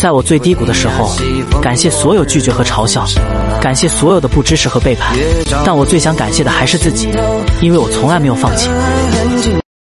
在我最低谷的时候感谢所有拒绝和嘲笑感谢所有的不支持和背叛。但我最想感谢的还是自己因为我从来没有放弃。